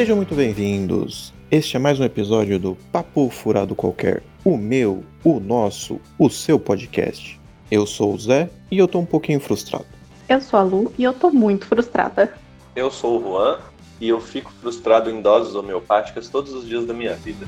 Sejam muito bem-vindos. Este é mais um episódio do Papo Furado Qualquer, o meu, o nosso, o seu podcast. Eu sou o Zé e eu tô um pouquinho frustrado. Eu sou a Lu e eu tô muito frustrada. Eu sou o Juan e eu fico frustrado em doses homeopáticas todos os dias da minha vida.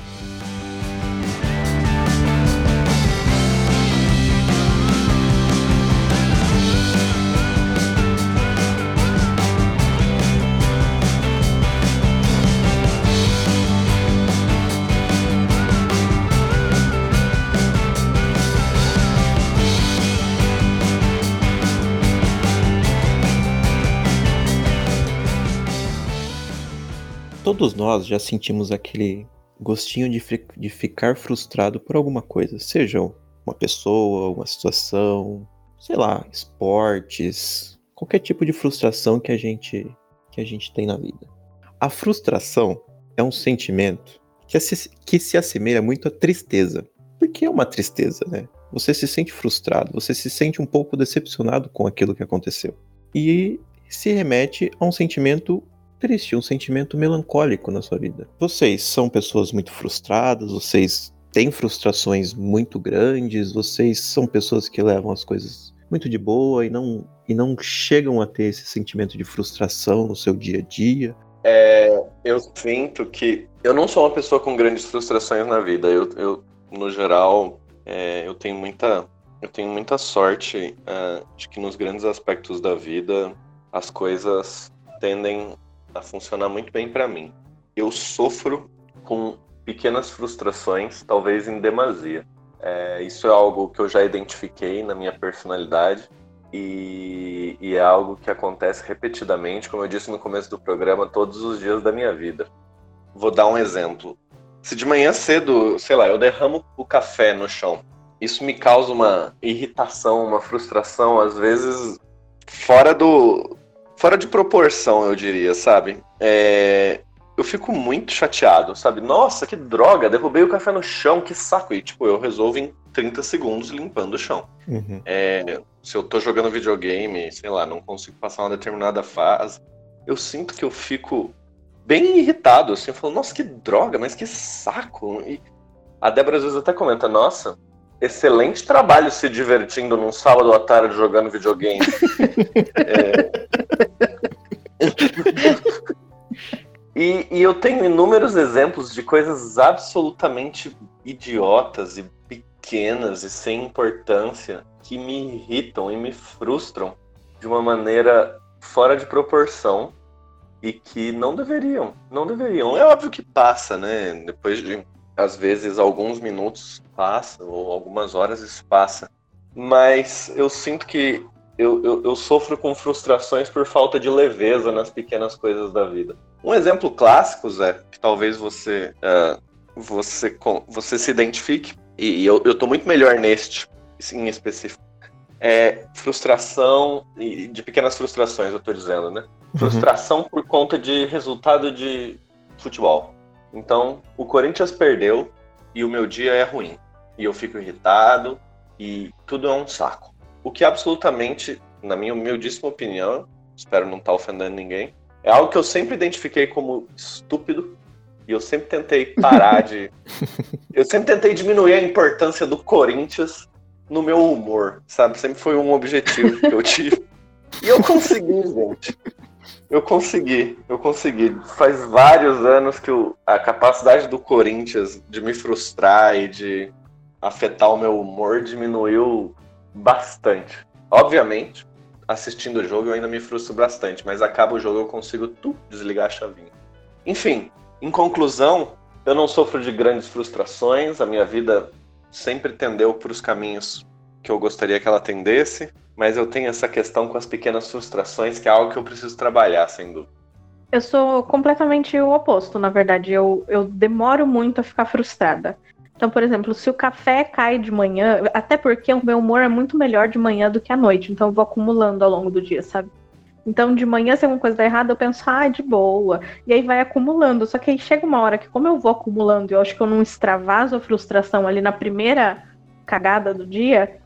Todos nós já sentimos aquele gostinho de, de ficar frustrado por alguma coisa, seja uma pessoa, uma situação, sei lá, esportes, qualquer tipo de frustração que a gente que a gente tem na vida. A frustração é um sentimento que se, que se assemelha muito à tristeza. Porque é uma tristeza, né? Você se sente frustrado, você se sente um pouco decepcionado com aquilo que aconteceu. E se remete a um sentimento triste, um sentimento melancólico na sua vida. Vocês são pessoas muito frustradas, vocês têm frustrações muito grandes, vocês são pessoas que levam as coisas muito de boa e não, e não chegam a ter esse sentimento de frustração no seu dia a dia. É, eu sinto que eu não sou uma pessoa com grandes frustrações na vida. Eu, eu no geral, é, eu tenho muita, eu tenho muita sorte é, de que nos grandes aspectos da vida as coisas tendem a funcionar muito bem para mim. Eu sofro com pequenas frustrações, talvez em demasia. É, isso é algo que eu já identifiquei na minha personalidade e, e é algo que acontece repetidamente, como eu disse no começo do programa, todos os dias da minha vida. Vou dar um exemplo. Se de manhã cedo, sei lá, eu derramo o café no chão, isso me causa uma irritação, uma frustração, às vezes fora do. Fora de proporção, eu diria, sabe? É, eu fico muito chateado, sabe? Nossa, que droga, derrubei o café no chão, que saco. E, tipo, eu resolvo em 30 segundos limpando o chão. Uhum. É, se eu tô jogando videogame, sei lá, não consigo passar uma determinada fase, eu sinto que eu fico bem irritado, assim, eu falo, nossa, que droga, mas que saco. E a Débora às vezes até comenta, nossa, excelente trabalho se divertindo num sábado à tarde jogando videogame. É. E, e eu tenho inúmeros exemplos de coisas absolutamente idiotas e pequenas e sem importância que me irritam e me frustram de uma maneira fora de proporção e que não deveriam, não deveriam. É óbvio que passa, né? Depois de às vezes alguns minutos passa ou algumas horas isso passa, mas eu sinto que eu, eu, eu sofro com frustrações por falta de leveza nas pequenas coisas da vida. Um exemplo clássico, Zé, que talvez você uh, você, você se identifique, e eu, eu tô muito melhor neste em específico. É frustração, e de pequenas frustrações, eu tô dizendo, né? Frustração por conta de resultado de futebol. Então, o Corinthians perdeu e o meu dia é ruim. E eu fico irritado e tudo é um saco. O que absolutamente, na minha humildíssima opinião, espero não estar ofendendo ninguém, é algo que eu sempre identifiquei como estúpido e eu sempre tentei parar de. eu sempre tentei diminuir a importância do Corinthians no meu humor, sabe? Sempre foi um objetivo que eu tive. E eu consegui, gente. Eu consegui, eu consegui. Faz vários anos que eu, a capacidade do Corinthians de me frustrar e de afetar o meu humor diminuiu bastante. Obviamente, assistindo o jogo eu ainda me frustro bastante, mas acaba o jogo eu consigo tu, desligar a chavinha. Enfim, em conclusão, eu não sofro de grandes frustrações, a minha vida sempre tendeu para os caminhos que eu gostaria que ela tendesse, mas eu tenho essa questão com as pequenas frustrações, que é algo que eu preciso trabalhar, sem dúvida. Eu sou completamente o oposto, na verdade. Eu, eu demoro muito a ficar frustrada. Então, por exemplo, se o café cai de manhã, até porque o meu humor é muito melhor de manhã do que à noite, então eu vou acumulando ao longo do dia, sabe? Então, de manhã, se alguma coisa dá errado, eu penso, ah, de boa. E aí vai acumulando. Só que aí chega uma hora que, como eu vou acumulando eu acho que eu não extravaso a frustração ali na primeira cagada do dia,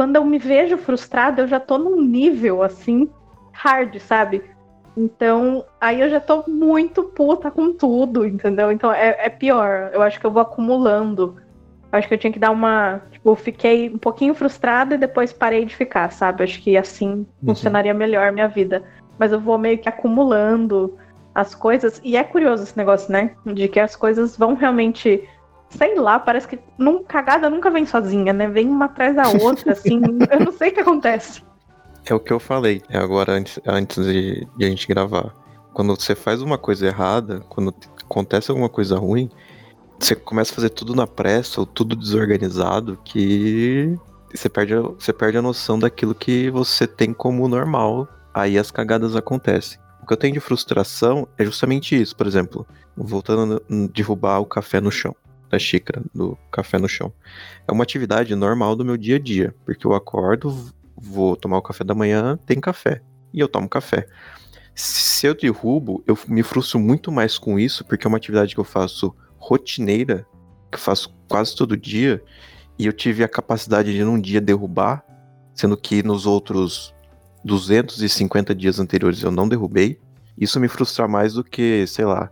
quando eu me vejo frustrada, eu já tô num nível assim, hard, sabe? Então, aí eu já tô muito puta com tudo, entendeu? Então é, é pior. Eu acho que eu vou acumulando. Eu acho que eu tinha que dar uma. Tipo, eu fiquei um pouquinho frustrada e depois parei de ficar, sabe? Acho que assim uhum. funcionaria melhor a minha vida. Mas eu vou meio que acumulando as coisas. E é curioso esse negócio, né? De que as coisas vão realmente. Sei lá, parece que num, cagada nunca vem sozinha, né? Vem uma atrás da outra, assim. eu não sei o que acontece. É o que eu falei é agora antes, antes de, de a gente gravar. Quando você faz uma coisa errada, quando acontece alguma coisa ruim, você começa a fazer tudo na pressa ou tudo desorganizado que você perde, você perde a noção daquilo que você tem como normal. Aí as cagadas acontecem. O que eu tenho de frustração é justamente isso, por exemplo, voltando a derrubar o café no chão, da xícara do café no chão. É uma atividade normal do meu dia a dia, porque eu acordo, vou tomar o café da manhã, tem café. E eu tomo café. Se eu derrubo, eu me frustro muito mais com isso, porque é uma atividade que eu faço rotineira, que eu faço quase todo dia, e eu tive a capacidade de num dia derrubar, sendo que nos outros 250 dias anteriores eu não derrubei. Isso me frustra mais do que, sei lá,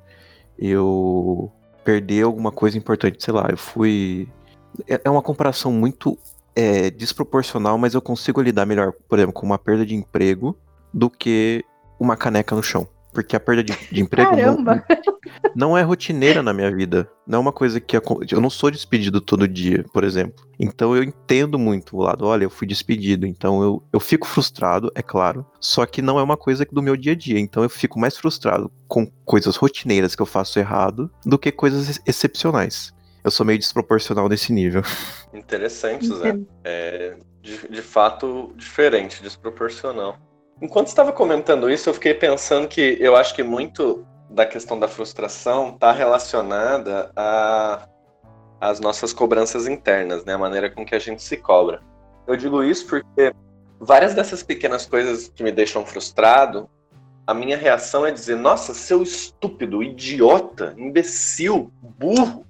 eu perder alguma coisa importante, sei lá, eu fui. É, é uma comparação muito é, desproporcional, mas eu consigo lidar melhor, por exemplo, com uma perda de emprego do que uma caneca no chão. Porque a perda de, de emprego não, não, é rotineira na minha vida. Não é uma coisa que. Eu não sou despedido todo dia, por exemplo. Então eu entendo muito o lado, olha, eu fui despedido. Então eu, eu fico frustrado, é claro. Só que não é uma coisa do meu dia a dia. Então eu fico mais frustrado com coisas rotineiras que eu faço errado do que coisas excepcionais eu sou meio desproporcional nesse nível. Interessante, Zé. É de, de fato diferente, desproporcional. Enquanto estava comentando isso, eu fiquei pensando que eu acho que muito da questão da frustração está relacionada a as nossas cobranças internas, né? A maneira com que a gente se cobra. Eu digo isso porque várias dessas pequenas coisas que me deixam frustrado, a minha reação é dizer: nossa, seu estúpido, idiota, imbecil, burro.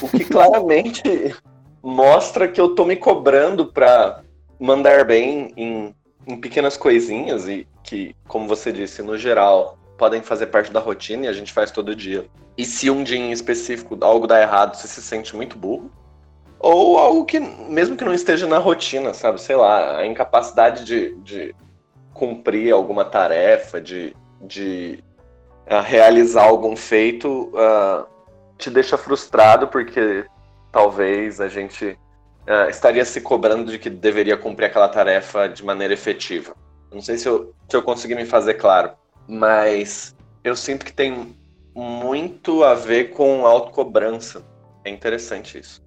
O que claramente mostra que eu tô me cobrando para mandar bem em, em pequenas coisinhas e que, como você disse, no geral, podem fazer parte da rotina e a gente faz todo dia. E se um dia em específico algo dá errado, você se sente muito burro. Ou algo que, mesmo que não esteja na rotina, sabe? Sei lá, a incapacidade de, de cumprir alguma tarefa, de, de uh, realizar algum feito, uh, te deixa frustrado porque talvez a gente uh, estaria se cobrando de que deveria cumprir aquela tarefa de maneira efetiva. Não sei se eu, se eu consegui me fazer claro, mas eu sinto que tem muito a ver com autocobrança. É interessante isso.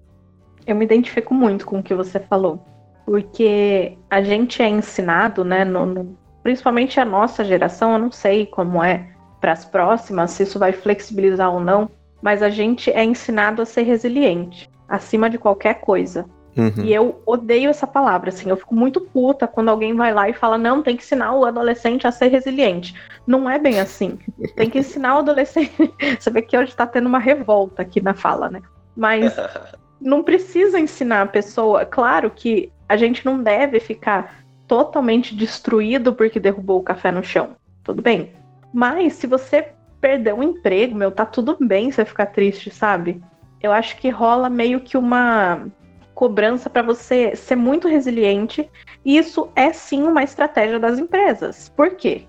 Eu me identifico muito com o que você falou, porque a gente é ensinado, né, no, no, principalmente a nossa geração, eu não sei como é para as próximas, se isso vai flexibilizar ou não, mas a gente é ensinado a ser resiliente, acima de qualquer coisa. Uhum. E eu odeio essa palavra, assim, eu fico muito puta quando alguém vai lá e fala, não, tem que ensinar o adolescente a ser resiliente. Não é bem assim. Tem que ensinar o adolescente. Você vê que hoje tá tendo uma revolta aqui na fala, né? Mas não precisa ensinar a pessoa. Claro que a gente não deve ficar totalmente destruído porque derrubou o café no chão. Tudo bem. Mas se você perder um emprego, meu, tá tudo bem você ficar triste, sabe? Eu acho que rola meio que uma cobrança para você ser muito resiliente, e isso é sim uma estratégia das empresas. Por quê?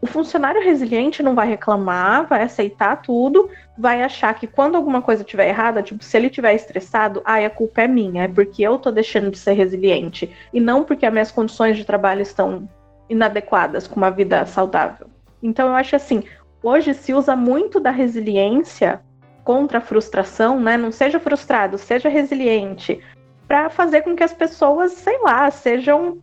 O funcionário resiliente não vai reclamar, vai aceitar tudo, vai achar que quando alguma coisa estiver errada, tipo, se ele estiver estressado, ai, a culpa é minha, é porque eu tô deixando de ser resiliente, e não porque as minhas condições de trabalho estão inadequadas com uma vida saudável. Então eu acho assim, hoje se usa muito da resiliência contra a frustração, né? Não seja frustrado, seja resiliente, para fazer com que as pessoas, sei lá, sejam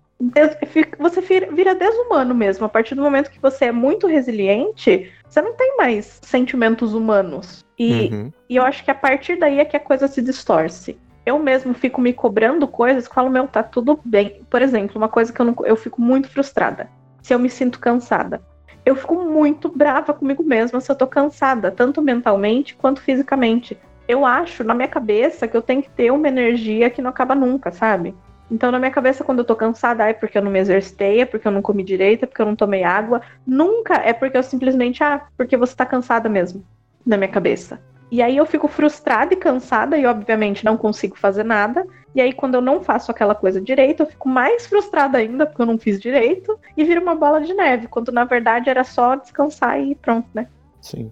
você vira desumano mesmo. A partir do momento que você é muito resiliente, você não tem mais sentimentos humanos. E, uhum. e eu acho que a partir daí é que a coisa se distorce. Eu mesmo fico me cobrando coisas que falo, meu, tá tudo bem. Por exemplo, uma coisa que eu, não, eu fico muito frustrada. Se eu me sinto cansada eu fico muito brava comigo mesma se eu tô cansada, tanto mentalmente quanto fisicamente. Eu acho na minha cabeça que eu tenho que ter uma energia que não acaba nunca, sabe? Então, na minha cabeça, quando eu tô cansada, é porque eu não me exercitei, é porque eu não comi direito, é porque eu não tomei água. Nunca é porque eu simplesmente, ah, porque você tá cansada mesmo, na minha cabeça. E aí eu fico frustrada e cansada e, obviamente, não consigo fazer nada. E aí, quando eu não faço aquela coisa direito, eu fico mais frustrada ainda porque eu não fiz direito e vira uma bola de neve, quando na verdade era só descansar e pronto, né? Sim.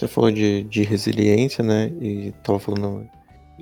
Você falou de, de resiliência, né? E tava falando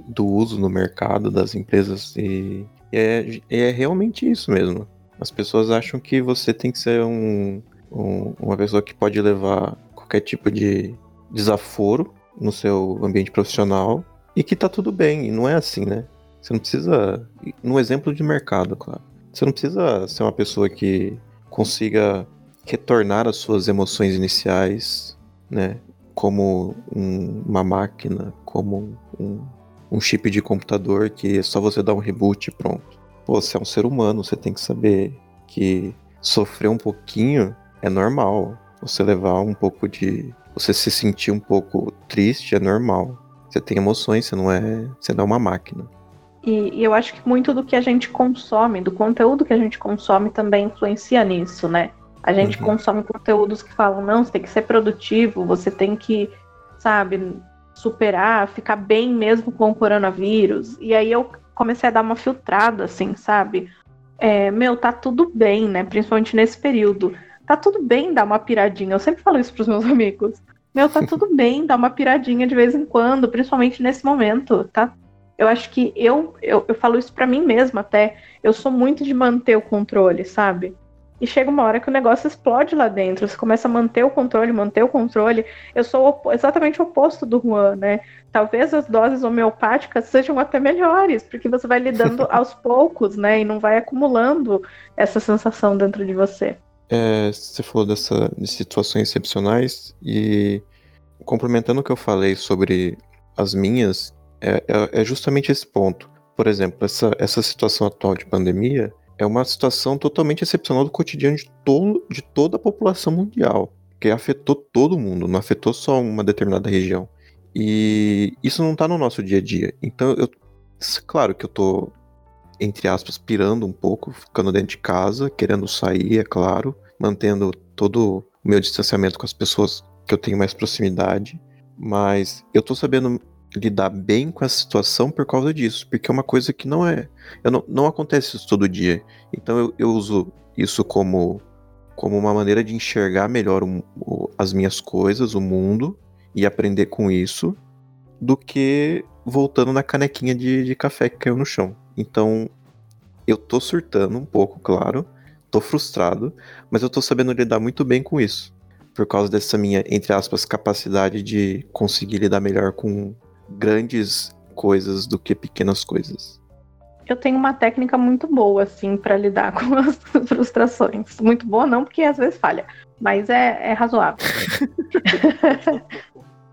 do uso no mercado das empresas e é, é realmente isso mesmo. As pessoas acham que você tem que ser um, um, uma pessoa que pode levar qualquer tipo de desaforo no seu ambiente profissional e que tá tudo bem. E não é assim, né? Você não precisa. No exemplo de mercado, claro. Você não precisa ser uma pessoa que consiga retornar as suas emoções iniciais, né? Como um, uma máquina, como um, um chip de computador que é só você dar um reboot e pronto. Pô, você é um ser humano, você tem que saber que sofrer um pouquinho é normal. Você levar um pouco de. Você se sentir um pouco triste é normal. Você tem emoções, você não é. Você não é uma máquina. E, e eu acho que muito do que a gente consome, do conteúdo que a gente consome também influencia nisso, né? A gente uhum. consome conteúdos que falam, não, você tem que ser produtivo, você tem que, sabe, superar, ficar bem mesmo com o coronavírus. E aí eu comecei a dar uma filtrada, assim, sabe? É, meu, tá tudo bem, né? Principalmente nesse período. Tá tudo bem dar uma piradinha. Eu sempre falo isso pros meus amigos. Meu, tá tudo bem dar uma piradinha de vez em quando, principalmente nesse momento. Tá? Eu acho que eu, eu, eu falo isso para mim mesma até. Eu sou muito de manter o controle, sabe? E chega uma hora que o negócio explode lá dentro. Você começa a manter o controle, manter o controle. Eu sou exatamente o oposto do Juan, né? Talvez as doses homeopáticas sejam até melhores, porque você vai lidando aos poucos, né? E não vai acumulando essa sensação dentro de você. É, você falou dessa, de situações excepcionais e complementando o que eu falei sobre as minhas, é, é, é justamente esse ponto. Por exemplo, essa, essa situação atual de pandemia, é uma situação totalmente excepcional do cotidiano de, todo, de toda a população mundial, que afetou todo mundo, não afetou só uma determinada região. E isso não está no nosso dia a dia. Então, eu, claro que eu tô, entre aspas, pirando um pouco, ficando dentro de casa, querendo sair, é claro, mantendo todo o meu distanciamento com as pessoas que eu tenho mais proximidade. Mas eu tô sabendo lidar bem com essa situação por causa disso, porque é uma coisa que não é. Não, não acontece isso todo dia. Então eu, eu uso isso como, como uma maneira de enxergar melhor o, o, as minhas coisas, o mundo, e aprender com isso, do que voltando na canequinha de, de café que caiu no chão. Então eu tô surtando um pouco, claro, tô frustrado, mas eu tô sabendo lidar muito bem com isso. Por causa dessa minha, entre aspas, capacidade de conseguir lidar melhor com, grandes coisas do que pequenas coisas. Eu tenho uma técnica muito boa, assim, para lidar com as frustrações. Muito boa, não, porque às vezes falha, mas é, é razoável.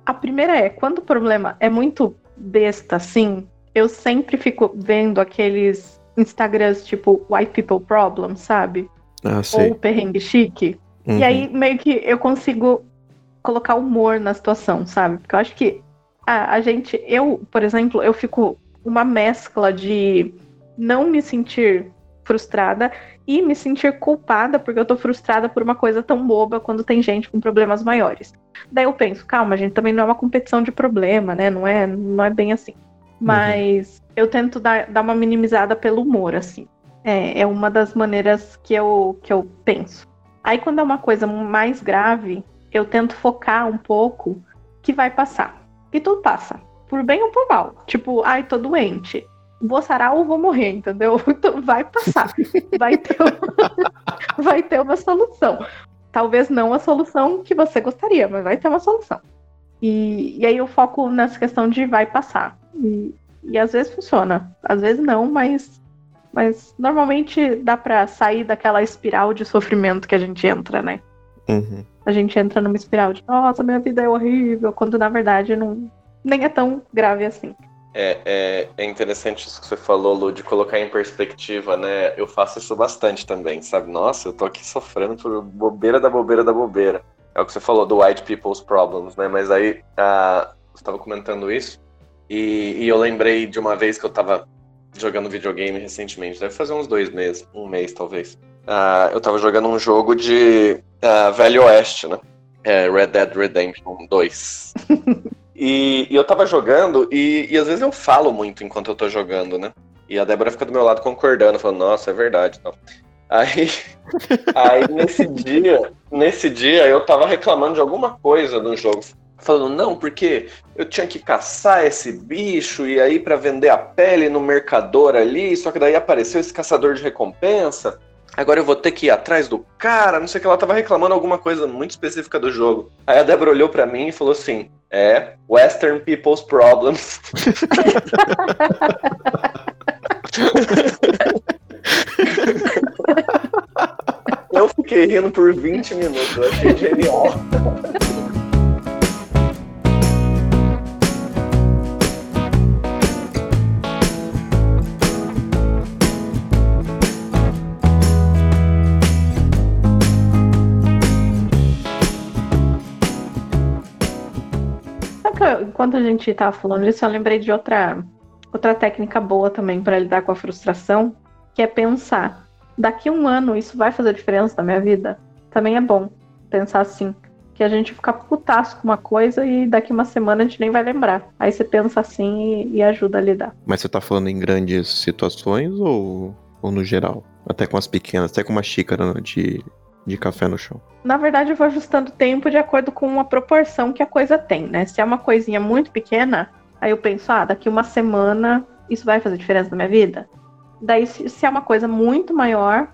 a primeira é, quando o problema é muito besta, assim, eu sempre fico vendo aqueles Instagrams tipo White People Problem, sabe? Ah, Ou Perrengue Chique. Uhum. E aí meio que eu consigo colocar humor na situação, sabe? Porque eu acho que a, a gente, eu, por exemplo, eu fico uma mescla de não me sentir frustrada e me sentir culpada porque eu tô frustrada por uma coisa tão boba quando tem gente com problemas maiores. Daí eu penso, calma, a gente também não é uma competição de problema, né? Não é, não é bem assim. Mas uhum. eu tento dar, dar uma minimizada pelo humor, assim. É, é uma das maneiras que eu, que eu penso. Aí quando é uma coisa mais grave, eu tento focar um pouco que vai passar. E tudo passa. Por bem ou por mal. Tipo, ai, tô doente. Vou sarar ou vou morrer, entendeu? Então vai passar. Vai ter, uma... vai ter uma solução. Talvez não a solução que você gostaria, mas vai ter uma solução. E, e aí eu foco nessa questão de vai passar. E, e às vezes funciona, às vezes não, mas, mas normalmente dá para sair daquela espiral de sofrimento que a gente entra, né? Uhum a gente entra numa espiral de nossa, minha vida é horrível, quando na verdade não nem é tão grave assim. É, é, é, interessante isso que você falou, Lu, de colocar em perspectiva, né? Eu faço isso bastante também, sabe? Nossa, eu tô aqui sofrendo por bobeira da bobeira da bobeira. É o que você falou do white people's problems, né? Mas aí uh, você estava comentando isso e, e, eu lembrei de uma vez que eu tava jogando videogame recentemente, deve fazer uns dois meses, um mês talvez. Uh, eu tava jogando um jogo de uh, Velho Oeste, né? É, Red Dead Redemption 2. e, e, eu tava jogando, e, e, às vezes eu falo muito enquanto eu tô jogando, né? E a Débora fica do meu lado concordando, falando, nossa, é verdade. Aí, aí nesse dia, nesse dia eu tava reclamando de alguma coisa no jogo. Falando, não, porque eu tinha que caçar esse bicho e aí para vender a pele no mercador ali, só que daí apareceu esse caçador de recompensa agora eu vou ter que ir atrás do cara, não sei o que, ela tava reclamando alguma coisa muito específica do jogo. Aí a Débora olhou para mim e falou assim: É, Western People's Problems. eu fiquei rindo por 20 minutos, eu achei genial. enquanto a gente estava falando isso, eu lembrei de outra, outra técnica boa também para lidar com a frustração, que é pensar: daqui a um ano isso vai fazer diferença na minha vida? Também é bom pensar assim. Que a gente fica putaço com uma coisa e daqui uma semana a gente nem vai lembrar. Aí você pensa assim e, e ajuda a lidar. Mas você tá falando em grandes situações ou, ou no geral? Até com as pequenas, até com uma xícara de, de café no chão? Na verdade, eu vou ajustando o tempo de acordo com a proporção que a coisa tem, né? Se é uma coisinha muito pequena, aí eu penso, ah, daqui uma semana isso vai fazer diferença na minha vida? Daí, se é uma coisa muito maior,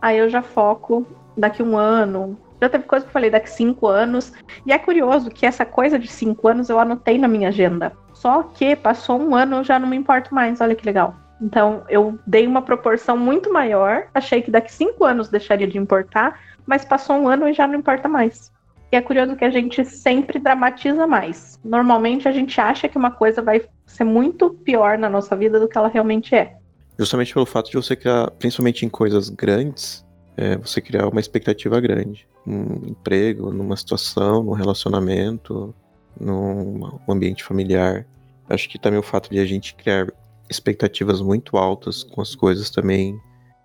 aí eu já foco daqui um ano. Já teve coisa que eu falei daqui cinco anos. E é curioso que essa coisa de cinco anos eu anotei na minha agenda. Só que passou um ano eu já não me importo mais. Olha que legal. Então eu dei uma proporção muito maior. Achei que daqui cinco anos deixaria de importar mas passou um ano e já não importa mais. E é curioso que a gente sempre dramatiza mais. Normalmente a gente acha que uma coisa vai ser muito pior na nossa vida do que ela realmente é. Justamente pelo fato de você criar, principalmente em coisas grandes, é, você criar uma expectativa grande. Num emprego, numa situação, num relacionamento, num ambiente familiar. Acho que também o fato de a gente criar expectativas muito altas com as coisas também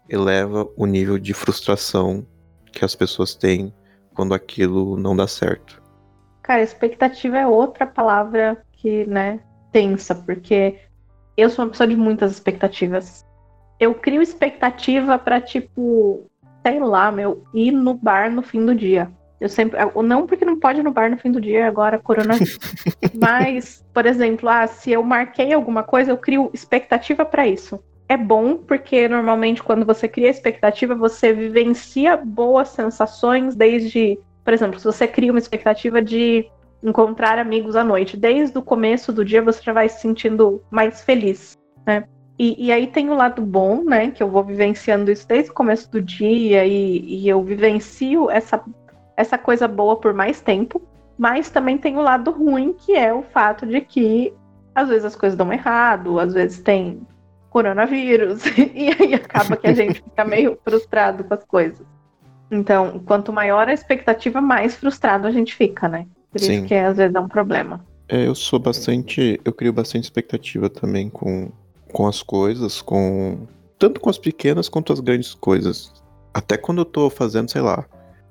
eleva o nível de frustração que as pessoas têm quando aquilo não dá certo. Cara, expectativa é outra palavra que, né, tensa, porque eu sou uma pessoa de muitas expectativas. Eu crio expectativa para tipo, sei lá, meu, ir no bar no fim do dia. Eu sempre, não porque não pode ir no bar no fim do dia agora coronavírus. Mas, por exemplo, ah, se eu marquei alguma coisa, eu crio expectativa para isso é bom porque normalmente quando você cria expectativa, você vivencia boas sensações desde, por exemplo, se você cria uma expectativa de encontrar amigos à noite, desde o começo do dia você já vai se sentindo mais feliz, né? E, e aí tem o lado bom, né? Que eu vou vivenciando isso desde o começo do dia e, e eu vivencio essa, essa coisa boa por mais tempo. Mas também tem o lado ruim, que é o fato de que às vezes as coisas dão errado, às vezes tem coronavírus. e aí acaba que a gente fica meio frustrado com as coisas. Então, quanto maior a expectativa, mais frustrado a gente fica, né? Por Sim. isso que às vezes é um problema. É, eu sou bastante. Eu crio bastante expectativa também com, com as coisas, com. Tanto com as pequenas quanto as grandes coisas. Até quando eu tô fazendo, sei lá,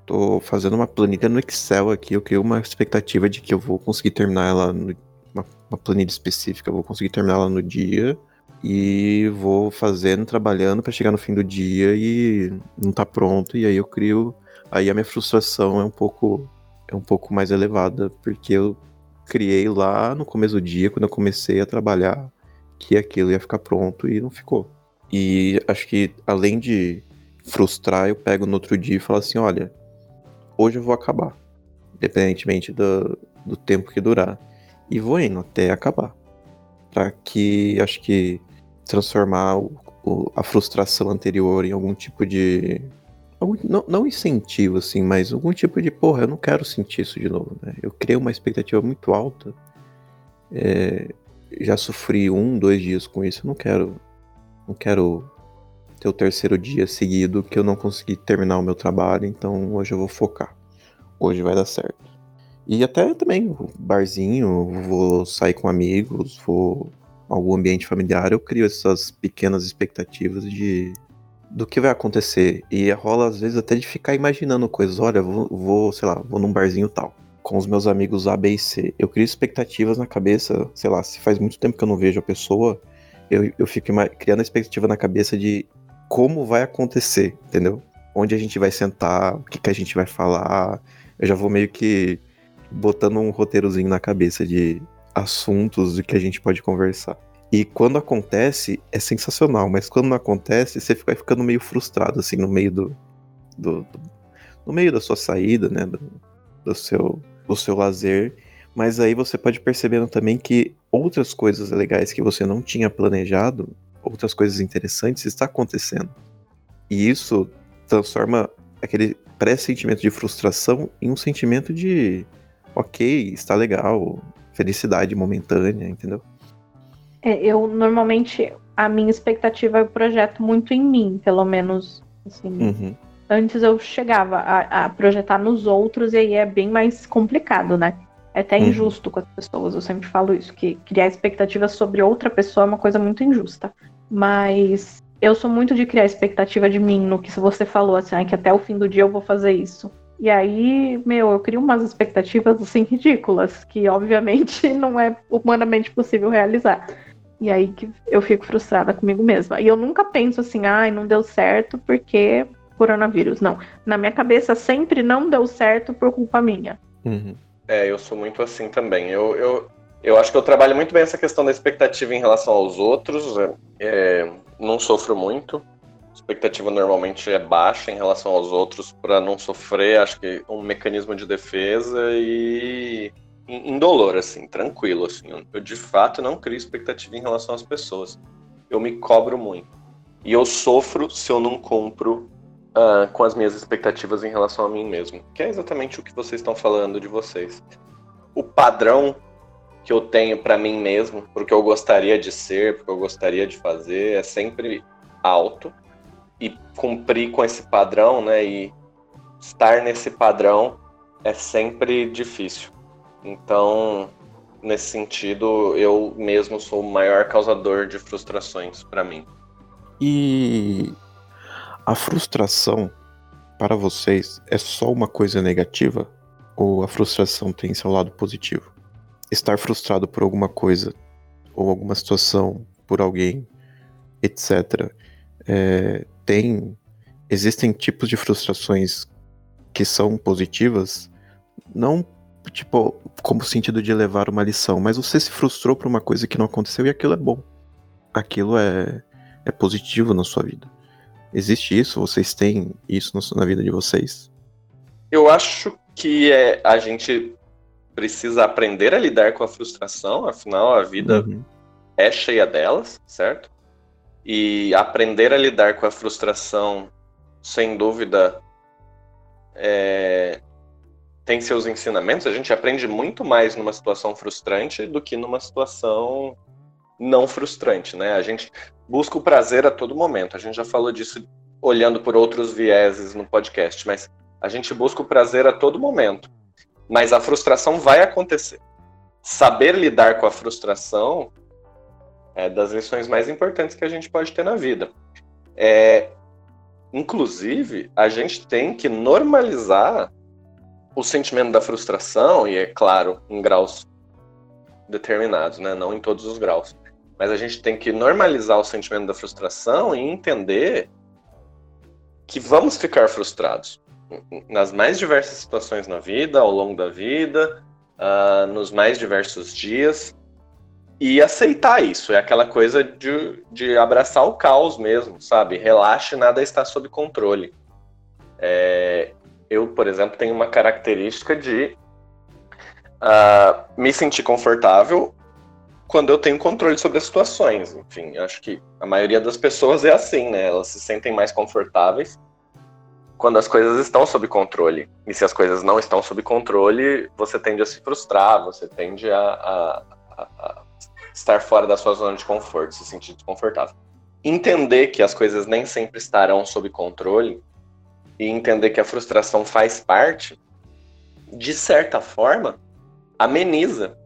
tô fazendo uma planilha no Excel aqui, eu crio uma expectativa de que eu vou conseguir terminar ela no, uma, uma planilha específica, eu vou conseguir terminar ela no dia e vou fazendo, trabalhando para chegar no fim do dia e não tá pronto e aí eu crio, aí a minha frustração é um pouco é um pouco mais elevada, porque eu criei lá no começo do dia, quando eu comecei a trabalhar, que aquilo ia ficar pronto e não ficou. E acho que além de frustrar, eu pego no outro dia e falo assim, olha, hoje eu vou acabar, independentemente do, do tempo que durar. E vou indo até acabar. Pra que acho que transformar o, o, a frustração anterior em algum tipo de. Algum, não, não, incentivo, assim, mas algum tipo de, porra, eu não quero sentir isso de novo, né? Eu criei uma expectativa muito alta. É, já sofri um, dois dias com isso, eu não quero. Não quero ter o terceiro dia seguido que eu não consegui terminar o meu trabalho, então hoje eu vou focar. Hoje vai dar certo. E até também, barzinho, vou sair com amigos, vou algum ambiente familiar, eu crio essas pequenas expectativas de do que vai acontecer. E rola, às vezes, até de ficar imaginando coisas. Olha, vou, vou, sei lá, vou num barzinho tal. Com os meus amigos A, B e C. Eu crio expectativas na cabeça, sei lá, se faz muito tempo que eu não vejo a pessoa, eu, eu fico criando a expectativa na cabeça de como vai acontecer, entendeu? Onde a gente vai sentar, o que, que a gente vai falar. Eu já vou meio que botando um roteirozinho na cabeça de assuntos do que a gente pode conversar. E quando acontece, é sensacional, mas quando não acontece, você fica ficando meio frustrado, assim, no meio do. do, do no meio da sua saída, né? Do, do, seu, do seu lazer. Mas aí você pode percebendo também que outras coisas legais que você não tinha planejado, outras coisas interessantes, está acontecendo. E isso transforma aquele pré-sentimento de frustração em um sentimento de ok, está legal, felicidade momentânea, entendeu? É, eu normalmente a minha expectativa eu projeto muito em mim, pelo menos. Assim, uhum. Antes eu chegava a, a, projetar nos outros e aí é bem mais complicado, né? É até uhum. injusto com as pessoas, eu sempre falo isso, que criar expectativa sobre outra pessoa é uma coisa muito injusta. Mas eu sou muito de criar expectativa de mim, no que você falou, assim, que até o fim do dia eu vou fazer isso. E aí, meu, eu crio umas expectativas assim ridículas, que obviamente não é humanamente possível realizar. E aí que eu fico frustrada comigo mesma. E eu nunca penso assim, ai, não deu certo porque coronavírus. Não. Na minha cabeça sempre não deu certo por culpa minha. Uhum. É, eu sou muito assim também. Eu, eu, eu acho que eu trabalho muito bem essa questão da expectativa em relação aos outros. É, é não sofro muito. Expectativa normalmente é baixa em relação aos outros para não sofrer. Acho que um mecanismo de defesa e indolor, assim, tranquilo, assim. Eu, de fato não crio expectativa em relação às pessoas. Eu me cobro muito. E eu sofro se eu não cumpro uh, com as minhas expectativas em relação a mim mesmo. Que é exatamente o que vocês estão falando de vocês. O padrão que eu tenho para mim mesmo, porque eu gostaria de ser, porque eu gostaria de fazer, é sempre alto. E cumprir com esse padrão, né, e estar nesse padrão é sempre difícil. Então, nesse sentido, eu mesmo sou o maior causador de frustrações para mim. E a frustração para vocês é só uma coisa negativa ou a frustração tem seu lado positivo? Estar frustrado por alguma coisa ou alguma situação, por alguém, etc. É, tem existem tipos de frustrações que são positivas, não tipo, como sentido de levar uma lição, mas você se frustrou por uma coisa que não aconteceu e aquilo é bom. Aquilo é, é positivo na sua vida. Existe isso? Vocês têm isso na vida de vocês? Eu acho que é, a gente precisa aprender a lidar com a frustração, afinal a vida uhum. é cheia delas, certo? E aprender a lidar com a frustração, sem dúvida, é, tem seus ensinamentos, a gente aprende muito mais numa situação frustrante do que numa situação não frustrante, né? A gente busca o prazer a todo momento. A gente já falou disso olhando por outros vieses no podcast, mas a gente busca o prazer a todo momento. Mas a frustração vai acontecer. Saber lidar com a frustração é das lições mais importantes que a gente pode ter na vida. É, inclusive, a gente tem que normalizar o sentimento da frustração, e é claro, em graus determinados, né? não em todos os graus. Mas a gente tem que normalizar o sentimento da frustração e entender que vamos ficar frustrados nas mais diversas situações na vida, ao longo da vida, uh, nos mais diversos dias, e aceitar isso. É aquela coisa de, de abraçar o caos mesmo, sabe? Relaxe, nada está sob controle. É, eu, por exemplo, tenho uma característica de uh, me sentir confortável quando eu tenho controle sobre as situações. Enfim, acho que a maioria das pessoas é assim, né? Elas se sentem mais confortáveis quando as coisas estão sob controle. E se as coisas não estão sob controle, você tende a se frustrar, você tende a, a, a, estar fora da sua zona de conforto, se sentir desconfortável. Entender que as coisas nem sempre estarão sob controle e entender que a frustração faz parte, de certa forma, ameniza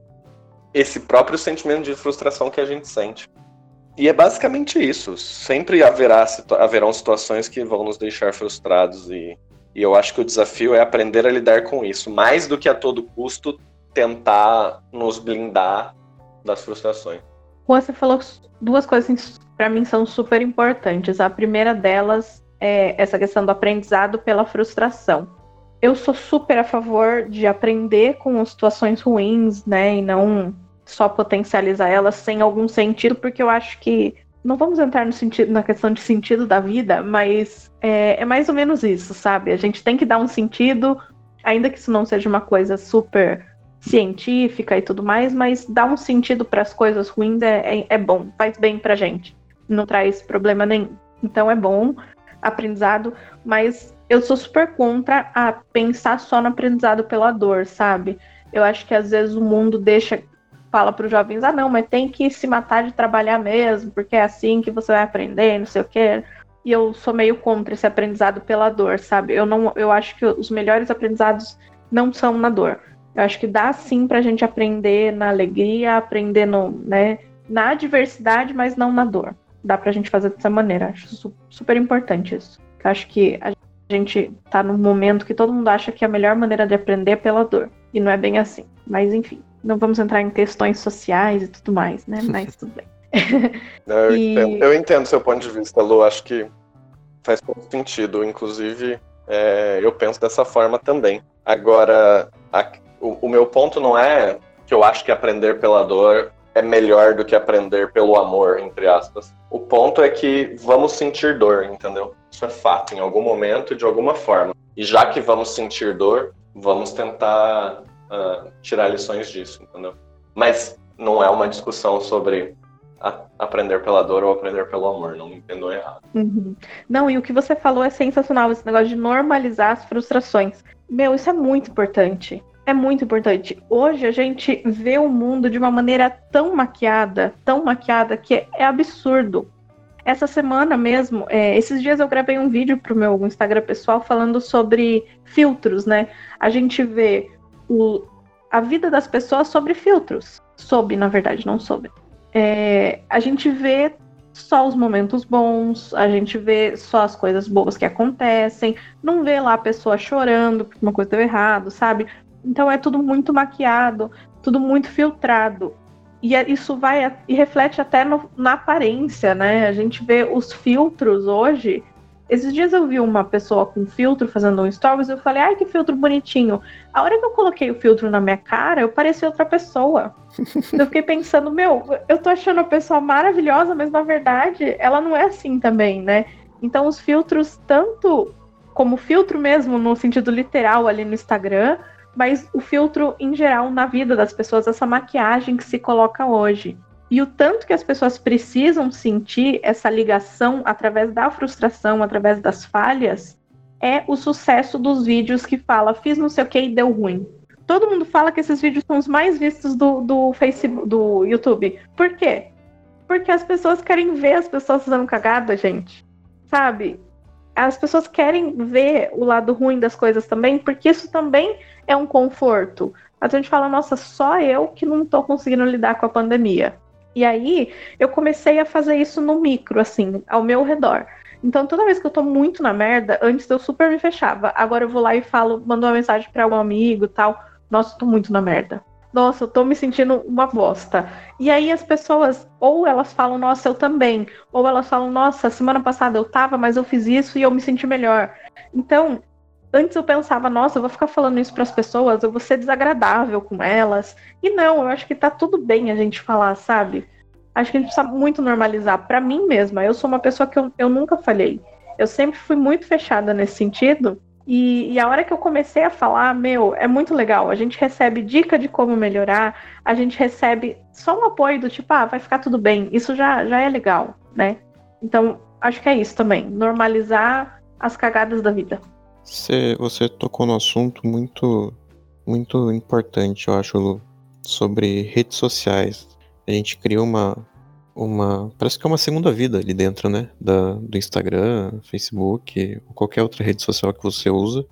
esse próprio sentimento de frustração que a gente sente. E é basicamente isso. Sempre haverá, haverão situações que vão nos deixar frustrados e, e eu acho que o desafio é aprender a lidar com isso, mais do que a todo custo tentar nos blindar das frustrações. Você falou duas coisas que para mim são super importantes. A primeira delas é essa questão do aprendizado pela frustração. Eu sou super a favor de aprender com situações ruins, né, e não só potencializar elas sem algum sentido, porque eu acho que não vamos entrar no sentido, na questão de sentido da vida, mas é, é mais ou menos isso, sabe? A gente tem que dar um sentido, ainda que isso não seja uma coisa super científica e tudo mais, mas dar um sentido para as coisas ruins é, é, é, bom, faz bem pra gente, não traz problema nenhum. Então é bom, aprendizado, mas eu sou super contra a pensar só no aprendizado pela dor, sabe? Eu acho que às vezes o mundo deixa, fala para os jovens, ah não, mas tem que se matar de trabalhar mesmo, porque é assim que você vai aprender, não sei o quê. E eu sou meio contra esse aprendizado pela dor, sabe? Eu não, eu acho que os melhores aprendizados não são na dor. Eu acho que dá sim para a gente aprender na alegria, aprender no, né, na adversidade, mas não na dor. Dá para a gente fazer dessa maneira. Acho super importante isso. Eu acho que a gente está num momento que todo mundo acha que a melhor maneira de aprender é pela dor. E não é bem assim. Mas enfim, não vamos entrar em questões sociais e tudo mais, né? Mas tudo bem. eu, e... entendo, eu entendo seu ponto de vista, Lu. Acho que faz todo sentido. Inclusive, é, eu penso dessa forma também. Agora, a, o, o meu ponto não é que eu acho que aprender pela dor é melhor do que aprender pelo amor, entre aspas. O ponto é que vamos sentir dor, entendeu? Isso é fato, em algum momento, de alguma forma. E já que vamos sentir dor, vamos tentar uh, tirar lições disso, entendeu? Mas não é uma discussão sobre aprender pela dor ou aprender pelo amor, não me entendam errado. Uhum. Não, e o que você falou é sensacional, esse negócio de normalizar as frustrações. Meu, isso é muito importante é muito importante. Hoje a gente vê o mundo de uma maneira tão maquiada, tão maquiada, que é absurdo. Essa semana mesmo, é, esses dias eu gravei um vídeo pro meu Instagram pessoal falando sobre filtros, né? A gente vê o, a vida das pessoas sobre filtros. Sob, na verdade, não sobre. É, a gente vê só os momentos bons, a gente vê só as coisas boas que acontecem, não vê lá a pessoa chorando porque uma coisa deu errado, sabe? Então é tudo muito maquiado, tudo muito filtrado. E é, isso vai e reflete até no, na aparência, né? A gente vê os filtros hoje. Esses dias eu vi uma pessoa com filtro fazendo um stories e eu falei, ai, que filtro bonitinho. A hora que eu coloquei o filtro na minha cara, eu parecia outra pessoa. eu fiquei pensando, meu, eu tô achando a pessoa maravilhosa, mas na verdade ela não é assim também, né? Então os filtros, tanto como filtro mesmo, no sentido literal ali no Instagram, mas o filtro em geral na vida das pessoas, essa maquiagem que se coloca hoje. E o tanto que as pessoas precisam sentir essa ligação através da frustração, através das falhas, é o sucesso dos vídeos que fala fiz não sei o que e deu ruim. Todo mundo fala que esses vídeos são os mais vistos do, do Facebook, do YouTube. Por quê? Porque as pessoas querem ver as pessoas fazendo cagada, gente. Sabe? As pessoas querem ver o lado ruim das coisas também, porque isso também é um conforto. A gente fala, nossa, só eu que não tô conseguindo lidar com a pandemia. E aí eu comecei a fazer isso no micro, assim, ao meu redor. Então toda vez que eu tô muito na merda, antes eu super me fechava. Agora eu vou lá e falo, mando uma mensagem para um amigo tal. Nossa, tô muito na merda. Nossa, eu tô me sentindo uma bosta. E aí as pessoas, ou elas falam, nossa, eu também. Ou elas falam, nossa, semana passada eu tava, mas eu fiz isso e eu me senti melhor. Então, Antes eu pensava, nossa, eu vou ficar falando isso para as pessoas, eu vou ser desagradável com elas. E não, eu acho que tá tudo bem a gente falar, sabe? Acho que a gente precisa muito normalizar. Para mim mesma, eu sou uma pessoa que eu, eu nunca falei. Eu sempre fui muito fechada nesse sentido. E, e, a hora que eu comecei a falar, meu, é muito legal. A gente recebe dica de como melhorar, a gente recebe só um apoio do tipo, ah, vai ficar tudo bem. Isso já, já é legal, né? Então, acho que é isso também. Normalizar as cagadas da vida. Você, você tocou no assunto muito, muito importante, eu acho, Lu, sobre redes sociais. A gente cria uma, uma. Parece que é uma segunda vida ali dentro, né? Da, do Instagram, Facebook, ou qualquer outra rede social que você usa.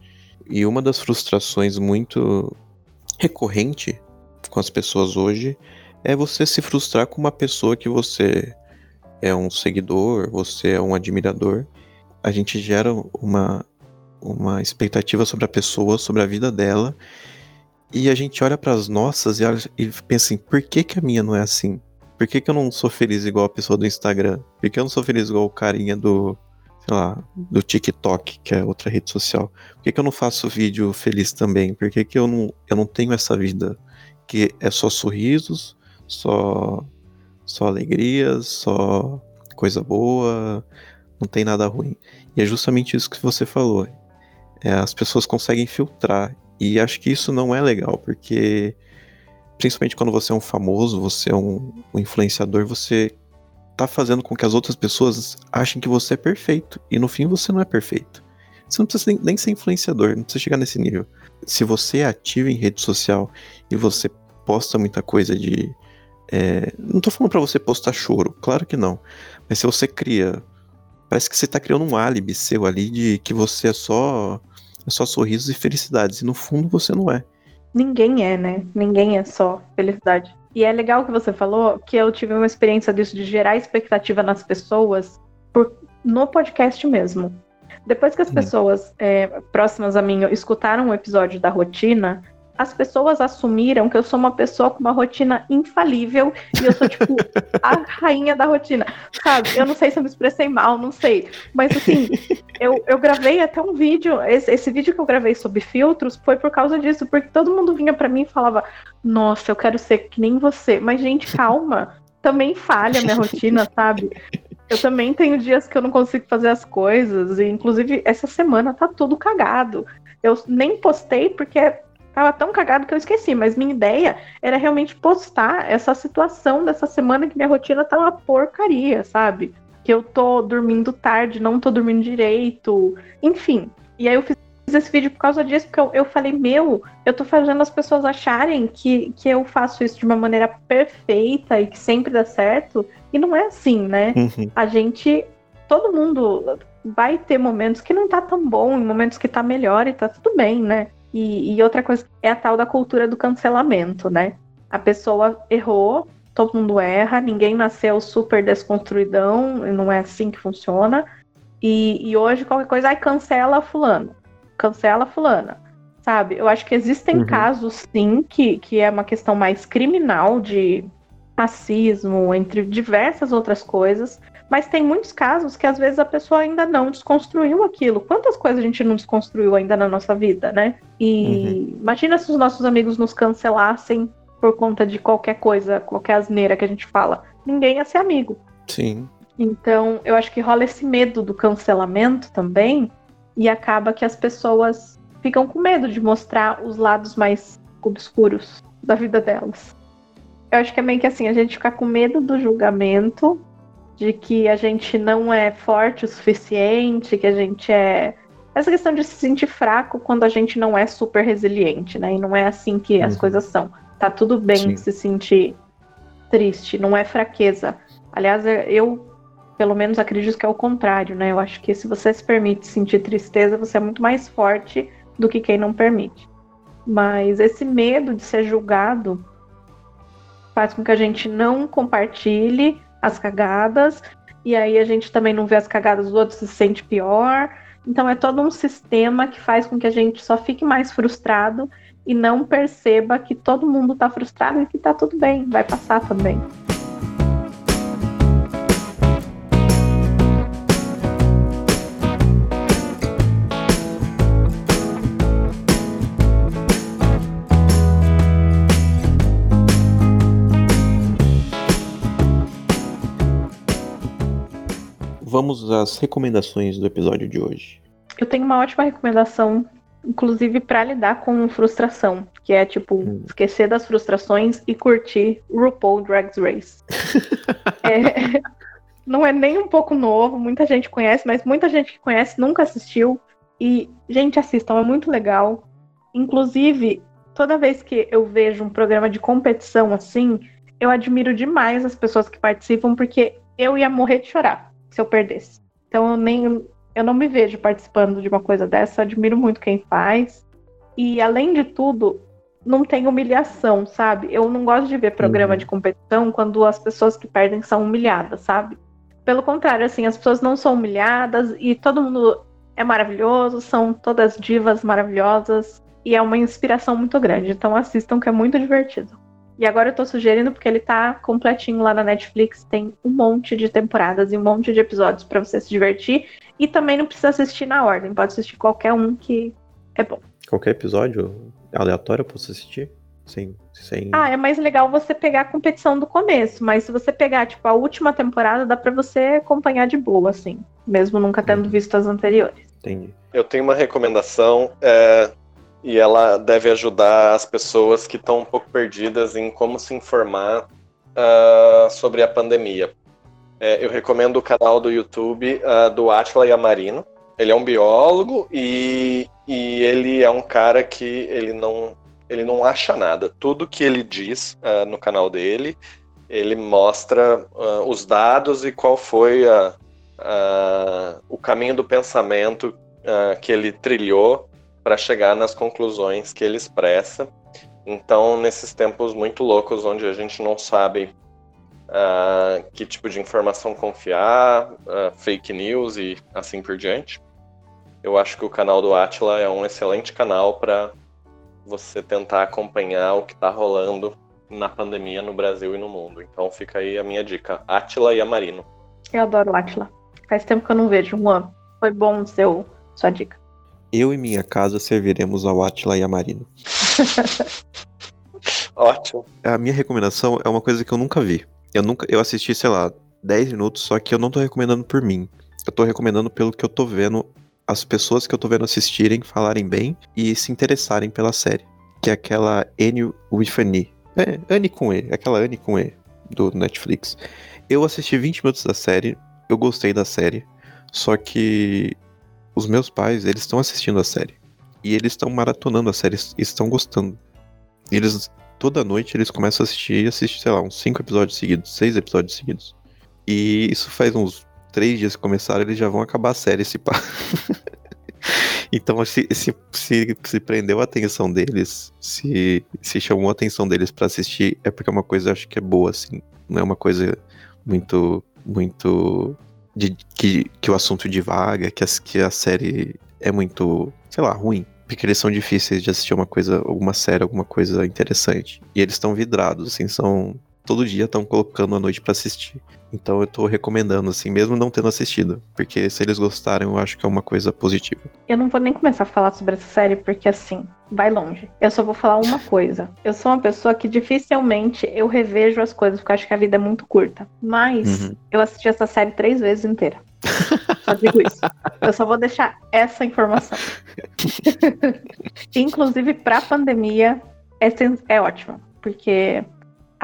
E uma das frustrações muito recorrente com as pessoas hoje é você se frustrar com uma pessoa que você é um seguidor, você é um admirador. A gente gera uma, uma expectativa sobre a pessoa, sobre a vida dela, e a gente olha para as nossas e, e pensa assim: por que, que a minha não é assim? Por que, que eu não sou feliz igual a pessoa do Instagram? Por que eu não sou feliz igual o carinha do, sei lá, do TikTok, que é outra rede social? Por que, que eu não faço vídeo feliz também? Por que, que eu, não, eu não tenho essa vida que é só sorrisos, só, só alegrias, só coisa boa, não tem nada ruim? E é justamente isso que você falou. É, as pessoas conseguem filtrar. E acho que isso não é legal, porque principalmente quando você é um famoso, você é um, um influenciador, você tá fazendo com que as outras pessoas achem que você é perfeito. E no fim você não é perfeito. Você não precisa nem, ser influenciador, não precisa chegar nesse nível. Se você é ativo em rede social e você posta muita coisa de. É, não tô falando para você postar choro, claro que não. Mas se você cria. Parece que você tá criando um álibi seu ali de que você é só. É só sorrisos e felicidades. E no fundo você não é. Ninguém é, né? Ninguém é só felicidade. E é legal que você falou que eu tive uma experiência disso de gerar expectativa nas pessoas por, no podcast mesmo. Depois que as pessoas é, próximas a mim escutaram o episódio da rotina, as pessoas assumiram que eu sou uma pessoa com uma rotina infalível e eu sou, tipo, a rainha da rotina. Sabe? Eu não sei se eu me expressei mal, não sei. Mas, assim, eu, eu gravei até um vídeo. Esse, esse vídeo que eu gravei sobre filtros foi por causa disso, porque todo mundo vinha para mim e falava: Nossa, eu quero ser que nem você. Mas, gente, calma. Também falha a minha rotina, sabe? Eu também tenho dias que eu não consigo fazer as coisas. E, inclusive, essa semana tá tudo cagado. Eu nem postei porque Tava tão cagado que eu esqueci, mas minha ideia era realmente postar essa situação dessa semana que minha rotina tá uma porcaria, sabe? Que eu tô dormindo tarde, não tô dormindo direito, enfim. E aí eu fiz esse vídeo por causa disso, porque eu, eu falei, meu, eu tô fazendo as pessoas acharem que, que eu faço isso de uma maneira perfeita e que sempre dá certo. E não é assim, né? Uhum. A gente. Todo mundo vai ter momentos que não tá tão bom, momentos que tá melhor e tá tudo bem, né? E, e outra coisa é a tal da cultura do cancelamento, né? A pessoa errou, todo mundo erra, ninguém nasceu super desconstruidão, não é assim que funciona. E, e hoje qualquer coisa, aí cancela fulano, cancela fulana, sabe? Eu acho que existem uhum. casos, sim, que, que é uma questão mais criminal de racismo, entre diversas outras coisas, mas tem muitos casos que às vezes a pessoa ainda não desconstruiu aquilo. Quantas coisas a gente não desconstruiu ainda na nossa vida, né? E uhum. imagina se os nossos amigos nos cancelassem por conta de qualquer coisa, qualquer asneira que a gente fala. Ninguém ia ser amigo. Sim. Então, eu acho que rola esse medo do cancelamento também, e acaba que as pessoas ficam com medo de mostrar os lados mais obscuros da vida delas. Eu acho que é meio que assim, a gente fica com medo do julgamento de que a gente não é forte o suficiente, que a gente é. Essa questão de se sentir fraco quando a gente não é super resiliente, né? E não é assim que as uhum. coisas são. Tá tudo bem Sim. se sentir triste, não é fraqueza. Aliás, eu, pelo menos, acredito que é o contrário, né? Eu acho que se você se permite sentir tristeza, você é muito mais forte do que quem não permite. Mas esse medo de ser julgado faz com que a gente não compartilhe as cagadas, e aí a gente também não vê as cagadas dos outros, se sente pior. Então é todo um sistema que faz com que a gente só fique mais frustrado e não perceba que todo mundo está frustrado e que está tudo bem, vai passar também. Vamos às recomendações do episódio de hoje. Eu tenho uma ótima recomendação, inclusive para lidar com frustração, que é tipo hum. esquecer das frustrações e curtir RuPaul Drag Race. é, não é nem um pouco novo, muita gente conhece, mas muita gente que conhece nunca assistiu. E, gente, assistam, é muito legal. Inclusive, toda vez que eu vejo um programa de competição assim, eu admiro demais as pessoas que participam, porque eu ia morrer de chorar se eu perdesse. Então eu nem eu não me vejo participando de uma coisa dessa, admiro muito quem faz. E além de tudo, não tem humilhação, sabe? Eu não gosto de ver programa Uhum. de competição quando as pessoas que perdem são humilhadas, sabe? Pelo contrário, assim, as pessoas não são humilhadas e todo mundo é maravilhoso, são todas divas maravilhosas e é uma inspiração muito grande. Então assistam que é muito divertido. E agora eu tô sugerindo porque ele tá completinho lá na Netflix, tem um monte de temporadas e um monte de episódios pra você se divertir e também não precisa assistir na ordem, pode assistir qualquer um que é bom. Qualquer episódio aleatório eu posso assistir? Sem. sem... Ah, é mais legal você pegar a competição do começo, mas se você pegar, tipo, a última temporada, dá pra você acompanhar de boa, assim, mesmo nunca tendo visto as anteriores. Entendi. Eu tenho uma recomendação é, e ela deve ajudar as pessoas que estão um pouco perdidas em como se informar ah, sobre a pandemia. É, eu recomendo o canal do YouTube ah, do Atila Yamarino. Ele é um biólogo e, e ele é um cara que ele não, ele não acha nada. Tudo que ele diz ah, no canal dele, ele mostra os dados e qual foi a, a- o caminho do pensamento que ele trilhou para chegar nas conclusões que ele expressa. Então, nesses tempos muito loucos, onde a gente não sabe ah, que tipo de informação confiar, ah, fake news e assim por diante, eu acho que o canal do Atila é um excelente canal para você tentar acompanhar o que está rolando na pandemia no Brasil e no mundo. Então, fica aí a minha dica: Atila e Amarino. Eu adoro Atila. Faz tempo que eu não vejo, ano. Foi bom o seu, sua dica. Eu e minha casa serviremos ao Atila e a Marino. Ótimo. A minha recomendação é uma coisa que eu nunca vi. Eu nunca, eu assisti, sei lá, 10 minutos, só que eu não tô recomendando por mim. Eu tô recomendando pelo que eu tô vendo as pessoas que eu tô vendo assistirem, falarem bem e se interessarem pela série. Que é aquela Annie with an E. É, Annie com E, aquela Annie com E do Netflix. Eu assisti 20 minutos da série, eu gostei da série, só que os meus pais, eles estão assistindo a série. E eles estão maratonando a série, estão gostando. Eles toda noite eles começam a assistir e assistem, sei lá, uns 5 episódios seguidos, 6 episódios seguidos. E isso faz uns 3 dias que começaram, eles já vão acabar a série se pá. então, se, se, se, se prendeu a atenção deles, se, se chamou a atenção deles pra assistir, é porque é uma coisa, eu acho que é boa, assim. Não é uma coisa muito, muito. De, que, que o assunto divaga, que a, que a série é muito, sei lá, ruim. Porque eles são difíceis de assistir uma coisa, alguma série, alguma coisa interessante. E eles estão vidrados, assim, são. Todo dia estão colocando à noite pra assistir. Então eu tô recomendando, assim, mesmo não tendo assistido. Porque se eles gostaram, eu acho que é uma coisa positiva. Eu não vou nem começar a falar sobre essa série, porque assim, vai longe. Eu só vou falar uma coisa. Eu sou uma pessoa que dificilmente eu revejo as coisas, porque eu acho que a vida é muito curta. Mas Uhum. eu assisti essa série três vezes inteira. Só digo isso. Eu só vou deixar essa informação. Inclusive, pra pandemia, é, é ótima. Porque,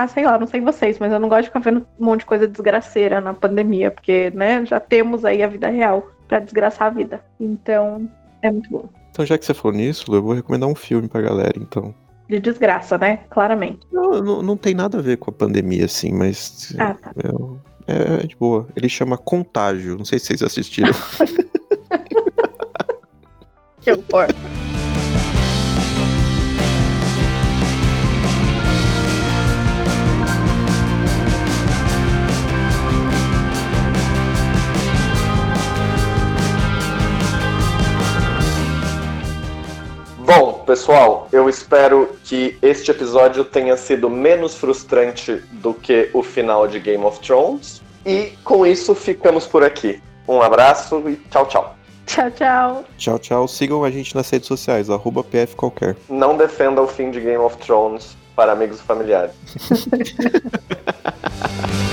ah, sei lá, não sei vocês, mas eu não gosto de ficar vendo um monte de coisa desgraceira na pandemia, porque, né, já temos aí a vida real pra desgraçar a vida. Então, é muito bom. Então, já que você falou nisso, eu vou recomendar um filme pra galera, então. De desgraça, né? Claramente. Não, não, não tem nada a ver com a pandemia, assim, mas. Ah, tá. É, é de boa. Ele chama Contágio. Não sei se vocês assistiram. Que horror. Pessoal, eu espero que este episódio tenha sido menos frustrante do que o final de Game of Thrones. E com isso ficamos por aqui. Um abraço e tchau, tchau. Tchau, tchau. tchau, tchau. Sigam a gente nas redes sociais, arroba PF qualquer. Não defenda o fim de Game of Thrones para amigos e familiares.